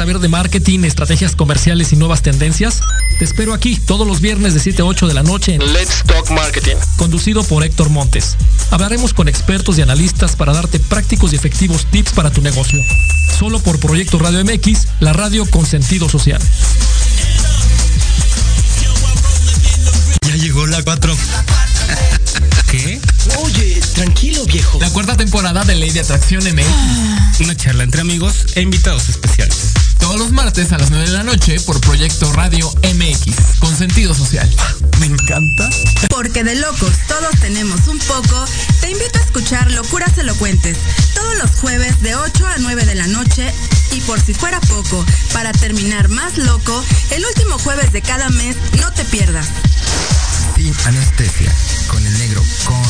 Saber de marketing, estrategias comerciales y nuevas tendencias? Te espero aquí todos los viernes de 7 a 8 de la noche en Let's Talk Marketing, conducido por Héctor Montes. Hablaremos con expertos y analistas para darte prácticos y efectivos tips para tu negocio. Solo por Proyecto Radio MX, la radio con sentido social. Ya llegó la 4. ¿Qué? Oye, tranquilo viejo. La cuarta temporada de Ley de Atracción MX. Una charla entre amigos e invitados especiales. Todos los martes a las 9 de la noche por Proyecto Radio MX, con sentido social. Me encanta. Porque de locos todos tenemos un poco, te invito a escuchar Locuras Elocuentes, todos los jueves de 8 a 9 de la noche y por si fuera poco, para terminar más loco, el último jueves de cada mes no te pierdas. Sin anestesia, con el negro consentido.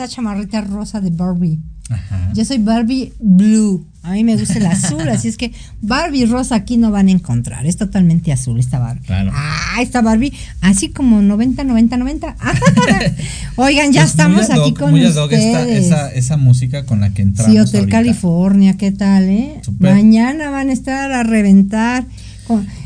La chamarrita rosa de Barbie. Yo soy Barbie Blue. A mí me gusta el azul, así es que Barbie rosa aquí no van a encontrar. Es totalmente azul esta Barbie. Ah, esta Barbie, así como 90, 90, 90. Oigan, ya estamos aquí con muy ustedes. esa, esa, música con la que entramos Sí, Hotel California, ¿qué tal, eh? Mañana van a estar a reventar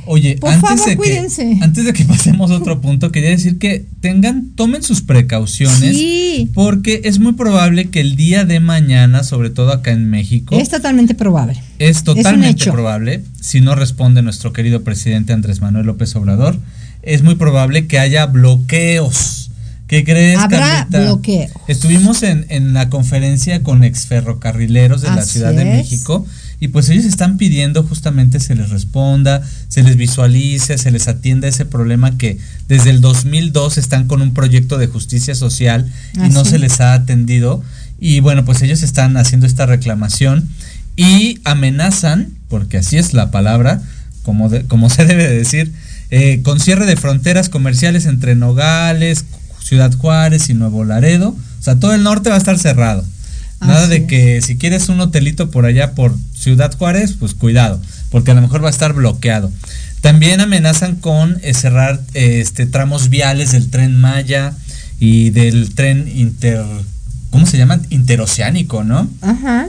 Oye, Por antes, favor, de cuídense. que, antes de que pasemos a otro punto, quería decir que tengan, tomen sus precauciones. Sí. Porque es muy probable que el día de mañana, sobre todo acá en México, Es totalmente probable. es totalmente probable, si no responde nuestro querido presidente Andrés Manuel López Obrador, es muy probable que haya bloqueos. ¿Qué crees, Habrá Carlita? bloqueos. Estuvimos en, en la conferencia con exferrocarrileros de la Ciudad de. México y pues ellos están pidiendo justamente se les responda, se les visualice, se les atienda ese problema que desde el 2002 están con un proyecto de justicia social y no se les ha atendido y bueno pues ellos están haciendo esta reclamación y amenazan, porque así es la palabra, como, de- como se debe de decir, eh, con cierre de fronteras comerciales entre Nogales, Ciudad Juárez y Nuevo Laredo. O sea, todo el norte va a estar cerrado. Nada de que si quieres un hotelito por allá por Ciudad Juárez, pues cuidado, porque a lo mejor va a estar bloqueado. También amenazan con eh, cerrar eh, este tramos viales del tren Maya y del tren inter ¿cómo se llama? interoceánico, ¿no? Ajá.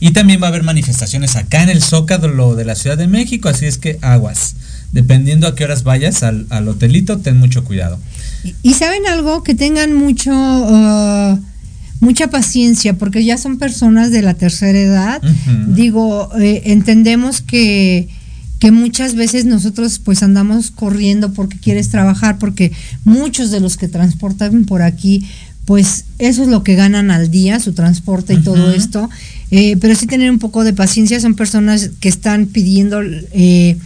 Y también va a haber manifestaciones acá en el Zócalo de la Ciudad de México, así es que aguas. Dependiendo a qué horas vayas al, al hotelito, ten mucho cuidado. Y- Y saben algo, que tengan mucho, uh, mucha paciencia, porque ya son personas de la tercera edad. Digo, eh, entendemos que, que muchas veces nosotros pues andamos corriendo porque quieres trabajar, porque muchos de los que transportan por aquí, pues eso es lo que ganan al día, su transporte y todo esto. Eh, pero sí tener un poco de paciencia, son personas que están pidiendo... eh,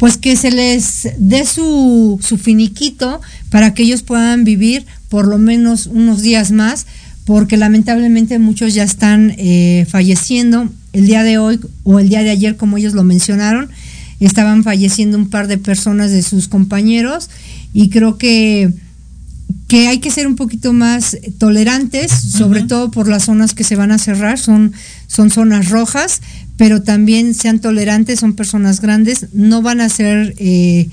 pues que se les dé su, su finiquito para que ellos puedan vivir por lo menos unos días más, porque lamentablemente muchos ya están eh, falleciendo. El día de hoy o el día de ayer, como ellos lo mencionaron, estaban falleciendo un par de personas de sus compañeros y creo que que hay que ser un poquito más tolerantes, sobre todo por las zonas que se van a cerrar, son, son zonas rojas, pero también sean tolerantes, son personas grandes, no van a ser eh,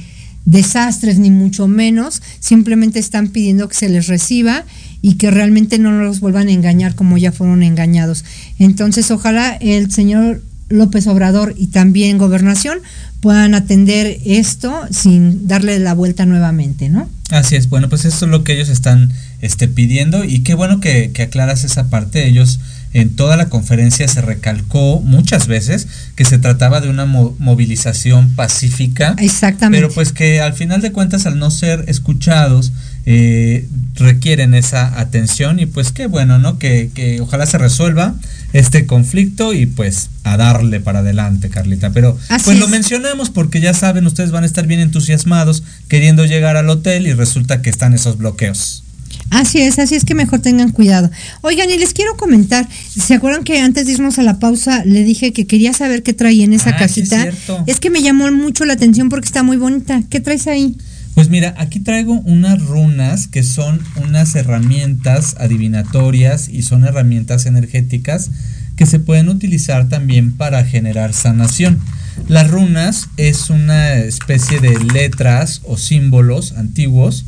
desastres ni mucho menos, simplemente están pidiendo que se les reciba y que realmente no los vuelvan a engañar como ya fueron engañados. Entonces, ojalá el señor López Obrador y también Gobernación puedan atender esto sin darle la vuelta nuevamente, ¿no? Así es, bueno, pues esto es lo que ellos están este, pidiendo y qué bueno que, que aclaras esa parte. Ellos en toda la conferencia se recalcó muchas veces que se trataba de una mo- movilización pacífica. Exactamente. Pero pues que al final de cuentas al no ser escuchados eh, requieren esa atención y pues qué bueno, ¿no? Que, que ojalá se resuelva este conflicto y pues a darle para adelante, Carlita. Pero Así pues lo mencionamos porque ya saben, ustedes van a estar bien entusiasmados queriendo llegar al hotel y resulta que están esos bloqueos. Así es, así es que mejor tengan cuidado. Oigan, y les quiero comentar, ¿se acuerdan que antes de irnos a la pausa le dije que quería saber qué traía en esa Ah, sí es cajita? cierto. es que me llamó mucho la atención porque está muy bonita. ¿Qué traes ahí? Pues mira, aquí traigo unas runas que son unas herramientas adivinatorias y son herramientas energéticas que se pueden utilizar también para generar sanación. Las runas es una especie de letras o símbolos antiguos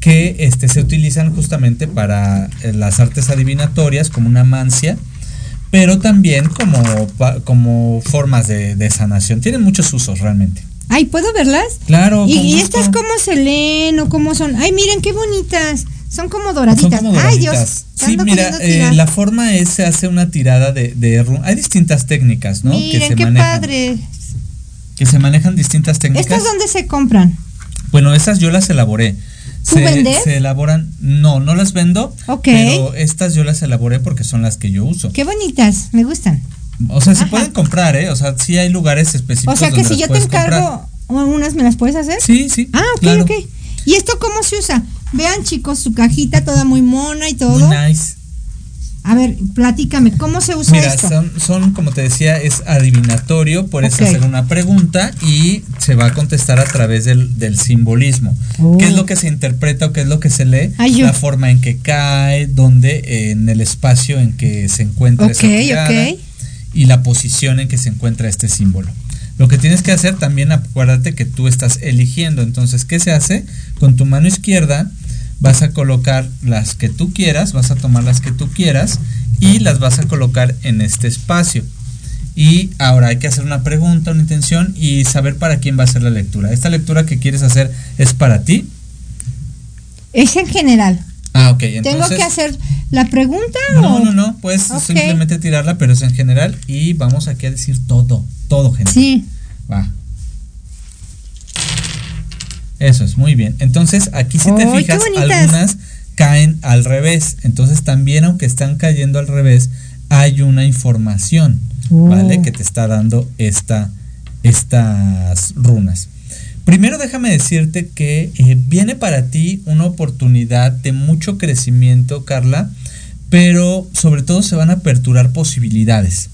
que este, se utilizan justamente para eh, las artes adivinatorias como una mancia, pero también como, como formas de, de sanación. Tienen muchos usos realmente. Ay, ¿puedo verlas? Claro. ¿Y, y estas cómo se leen o cómo son? Ay, miren qué bonitas. Son como doraditas. Son como Ay. Dios. Sí, mira, eh, la forma es, se hace una tirada de, de Hay distintas técnicas, ¿no? Miren, que se qué manejan. padre. Que se manejan distintas técnicas. ¿Estas dónde se compran? Bueno, esas yo las elaboré. ¿Tú se, vendes? se elaboran, no, no las vendo, Ok. pero estas yo las elaboré porque son las que yo uso. Qué bonitas, me gustan. O sea, se Ajá. pueden comprar, ¿eh? O sea, sí hay lugares específicos O sea que donde si yo te puedes comprar. encargo unas, ¿me las puedes hacer? Sí, sí. Ah, ok, claro. ok. ¿Y esto cómo se usa? Vean, chicos, su cajita toda muy mona y todo. Muy nice. A ver, platícame, ¿cómo se usa Mira, esto? son, son, como te decía, es adivinatorio, puedes Ok. hacer una pregunta y se va a contestar a través del, del simbolismo. Oh. ¿Qué es lo que se interpreta o qué es lo que se lee? Ay, La forma en que cae, dónde, eh, en el espacio en que se encuentra esa Ok, tirada ok. Y la posición en que se encuentra este símbolo. Lo que tienes que hacer también, acuérdate que tú estás eligiendo. Entonces, ¿qué se hace? Con tu mano izquierda vas a colocar las que tú quieras, vas a tomar las que tú quieras y las vas a colocar en este espacio. Y ahora hay que hacer una pregunta, una intención y saber para quién va a ser la lectura. ¿Esta lectura que quieres hacer es para ti? Es en general. Ah, ok. ¿Tengo que hacer la pregunta? No, o? no, no. Puedes simplemente tirarla, pero es en general. Y vamos aquí a decir todo. Todo general. Sí. Va. Eso es, muy bien. Entonces, aquí si te ¡Ay, qué fijas, algunas caen al revés. Entonces, también aunque están cayendo al revés, hay una información, Oh. ¿vale? Que te está dando esta, estas runas. Primero déjame decirte que eh, viene para ti una oportunidad de mucho crecimiento, Carla, pero sobre todo se van a aperturar posibilidades.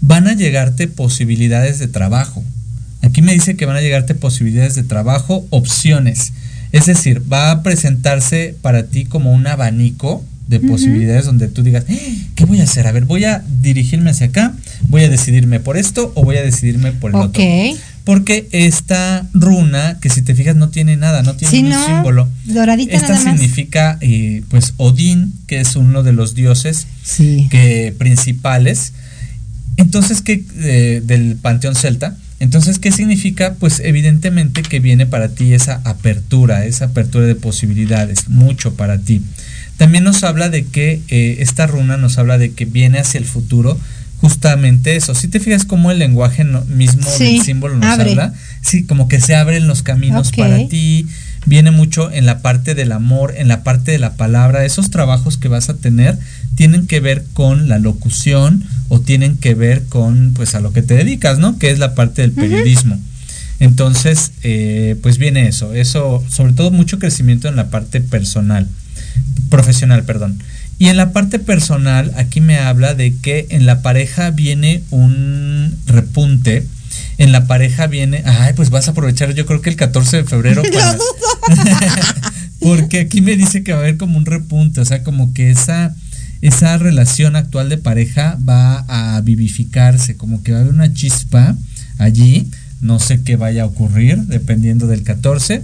Van a llegarte posibilidades de trabajo. Aquí me dice que van a llegarte posibilidades de trabajo, opciones. Es decir, va a presentarse para ti como un abanico de posibilidades donde tú digas, "Eh, ¿qué voy a hacer? A ver, voy a dirigirme hacia acá, voy a decidirme por esto o voy a decidirme por el otro. Porque esta runa, que si te fijas no tiene nada, no tiene Sí, un no, símbolo. doradita Esta nada más. significa, eh, pues, Odín, que es uno de los dioses Sí. que, principales. Entonces, ¿qué, eh, del panteón celta? Entonces, ¿qué significa? Pues evidentemente que viene para ti esa apertura, esa apertura de posibilidades, mucho para ti. También nos habla de que eh, esta runa nos habla de que viene hacia el futuro justamente eso. Si te fijas cómo el lenguaje no- mismo Sí, del símbolo nos abre. habla, sí, como que se abren los caminos para ti, viene mucho en la parte del amor, en la parte de la palabra. Esos trabajos que vas a tener tienen que ver con la locución o tienen que ver con, pues, a lo que te dedicas, ¿no? Que es la parte del periodismo. Entonces, eh, pues viene eso, eso, sobre todo mucho crecimiento en la parte personal, profesional, perdón. Y en la parte personal, aquí me habla de que en la pareja viene un repunte. En la pareja viene, ay, pues vas a aprovechar, yo creo que el 14 de febrero porque aquí me dice que va a haber como un repunte, o sea, como que esa, esa relación actual de pareja va a vivificarse, como que va a haber una chispa allí, no sé qué vaya a ocurrir, dependiendo del 14,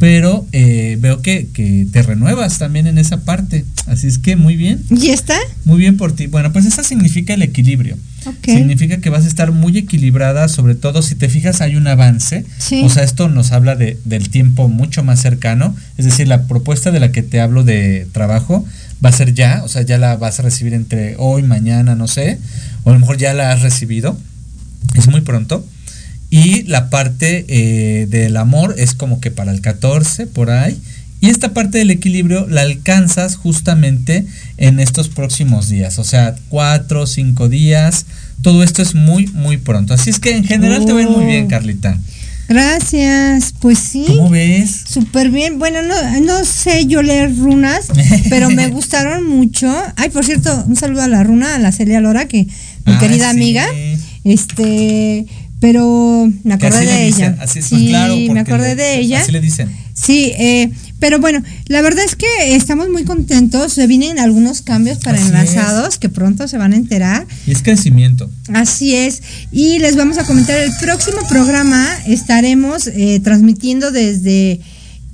pero eh, veo que, que te renuevas también en esa parte, así es que muy bien. ¿Y está? Muy bien por ti. Bueno, pues esa significa el equilibrio. Ok. Significa que vas a estar muy equilibrada, sobre todo si te fijas hay un avance. Sí. O sea, esto nos habla de, del tiempo mucho más cercano. Es decir, la propuesta de la que te hablo de trabajo va a ser ya, o sea, ya la vas a recibir entre hoy, mañana, no sé. O a lo mejor ya la has recibido. Es muy pronto. Y la parte eh, del amor es como que para el 14, por ahí. Y esta parte del equilibrio la alcanzas justamente en estos próximos días. O sea, cuatro, cinco días. Todo esto es muy, muy pronto. Así es que en general te ir muy bien, Oh. Carlita. Gracias, pues sí. ¿Cómo ves? Súper bien. Bueno, no, no sé yo leer runas, pero me gustaron mucho. Ay, por cierto, un saludo a la runa, a la Celia Lora, que mi Ah, querida sí. amiga. Este, pero me acordé de dicen, ella. así es, sí, pues claro, me acordé de ella. Así le dicen. Sí, eh, pero bueno, la verdad es que estamos muy contentos. Se vienen algunos cambios para Así enlazados que pronto se van a enterar. Y es crecimiento. Así es. Y les vamos a comentar el próximo programa. Estaremos eh, transmitiendo desde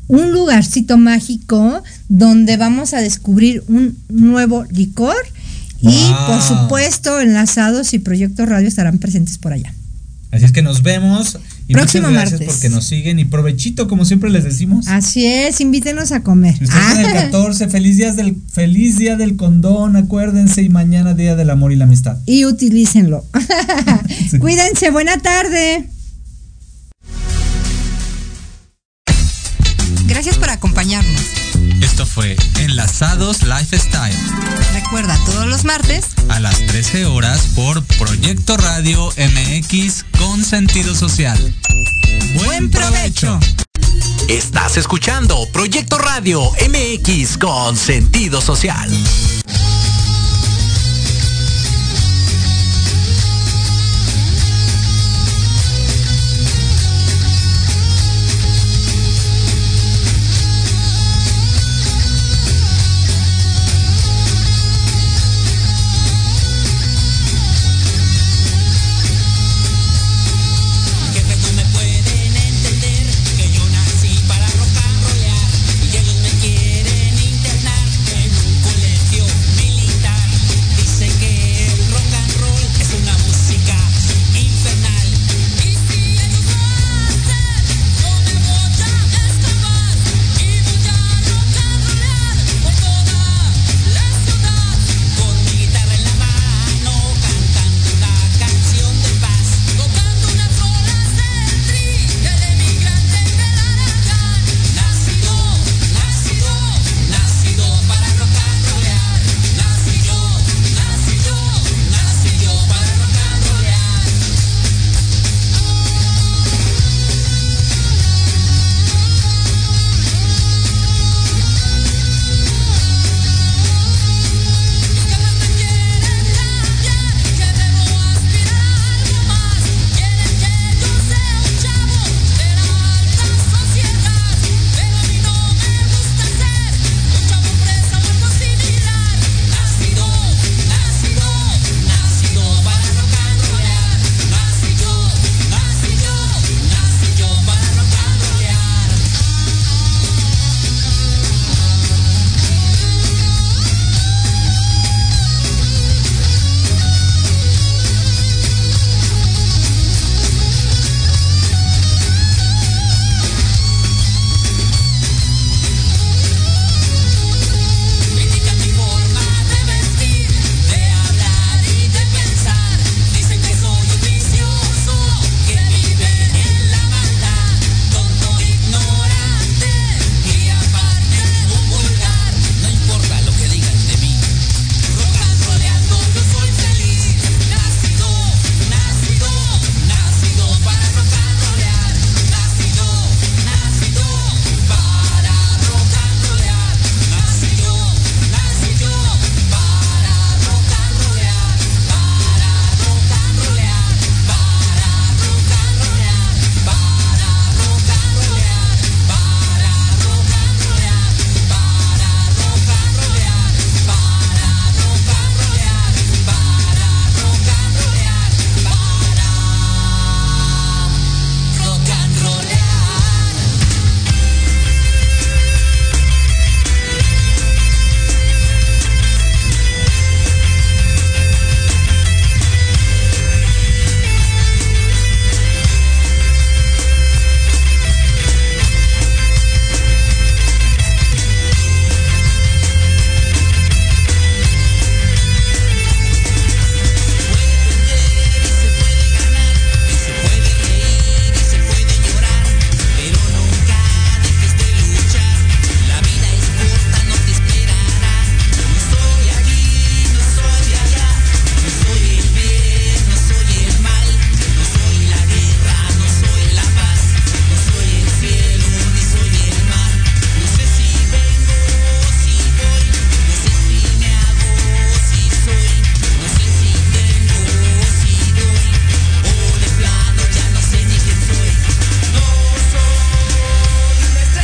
un lugarcito mágico donde vamos a descubrir un nuevo licor. Y por supuesto, enlazados y Proyecto Radio estarán presentes por allá. Así es que nos vemos. Y Próximo muchas gracias martes. porque nos siguen. Y provechito, como siempre les decimos. Así es, invítenos a comer. En el 14, feliz, días del, feliz día del condón, acuérdense, y mañana día del amor y la amistad. y utilícenlo. Cuídense, buena tarde. Gracias por acompañarnos. Esto fue Enlazados Lifestyle Recuerda todos los martes a las 13 horas por Proyecto Radio MX con sentido social. Buen provecho. Estás escuchando Proyecto Radio MX con sentido social.